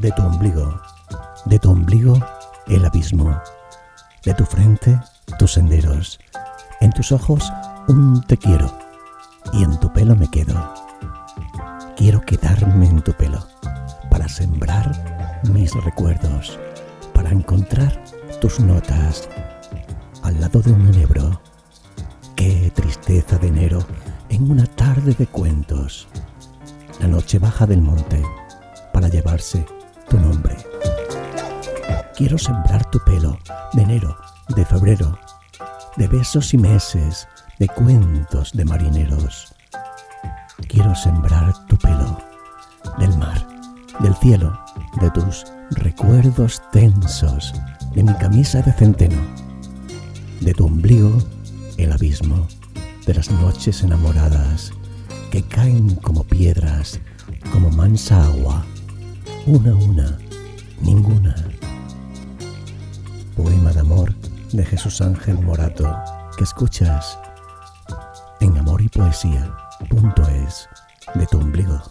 de tu ombligo, de tu ombligo el abismo, de tu frente tus senderos, en tus ojos un te quiero y en tu pelo me quedo. Quiero quedarme en tu pelo para sembrar mis recuerdos, para encontrar tus notas al lado de un enebro. Qué tristeza de enero en una tarde de cuentos. La noche baja del monte para llevarse tu nombre. Quiero sembrar tu pelo de enero, de febrero, de besos y meses, de cuentos de marineros. Quiero sembrar tu pelo del mar, del cielo, de tus recuerdos tensos, de mi camisa de centeno, de tu ombligo el abismo, de las noches enamoradas que caen como piedras, como mansa agua, una una, ninguna. Poema de amor de Jesús Ángel Morato que escuchas en amor y poesía.es de tu ombligo.